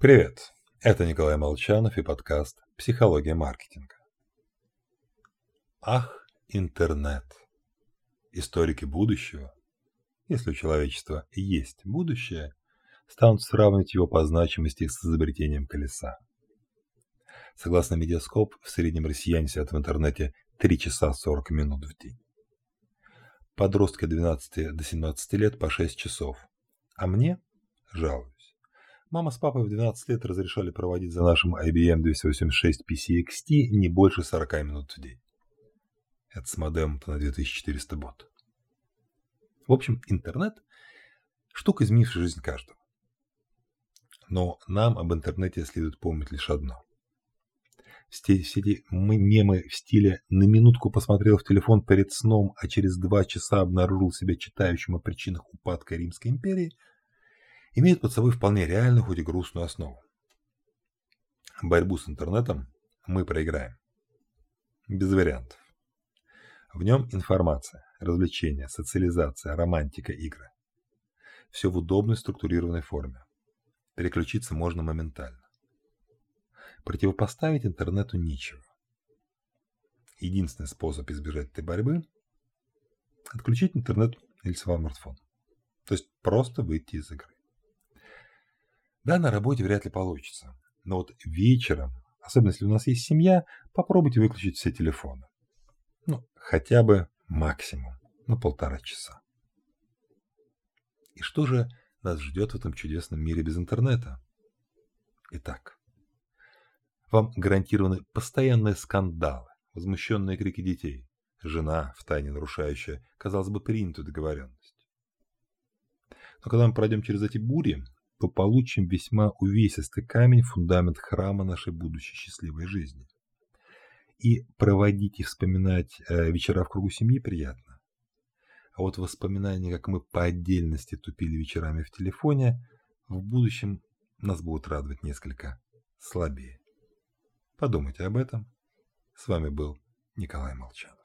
Привет, это Николай Молчанов и подкаст «Психология маркетинга». Ах, интернет! Историки будущего, если у человечества есть будущее, станут сравнивать его по значимости с изобретением колеса. Согласно Медиаскоп, в среднем россияне сидят в интернете 3 часа 40 минут в день. Подростки 12 до 17 лет по 6 часов. А мне жалуюсь. Мама с папой в 12 лет разрешали проводить за нашим IBM 286 PC XT не больше 40 минут в день. Это с модемом-то на 2400 бот. В общем, интернет – штука, изменившая жизнь каждого. Но нам об интернете следует помнить лишь одно. Все, все эти мемы в стиле «на минутку посмотрел в телефон перед сном, а через два часа обнаружил себя читающим о причинах упадка Римской империи» – имеет под собой вполне реальную, хоть и грустную основу. Борьбу с интернетом мы проиграем. Без вариантов. В нем информация, развлечения, социализация, романтика, игры. Все в удобной структурированной форме. Переключиться можно моментально. Противопоставить интернету нечего. Единственный способ избежать этой борьбы – отключить интернет или смартфон. То есть просто выйти из игры. Да, на работе вряд ли получится. Но вот вечером, особенно если у нас есть семья, попробуйте выключить все телефоны. Ну, хотя бы максимум на полтора часа. И что же нас ждет в этом чудесном мире без интернета? Итак, вам гарантированы постоянные скандалы, возмущенные крики детей, жена, втайне нарушающая, казалось бы, принятую договоренность. Но когда мы пройдем через эти бури, то получим весьма увесистый камень фундамент храма нашей будущей счастливой жизни. И проводить и вспоминать э, вечера в кругу семьи приятно. А вот воспоминания, как мы по отдельности тупили вечерами в телефоне, в будущем нас будут радовать несколько слабее. Подумайте об этом. С вами был Николай Молчанов.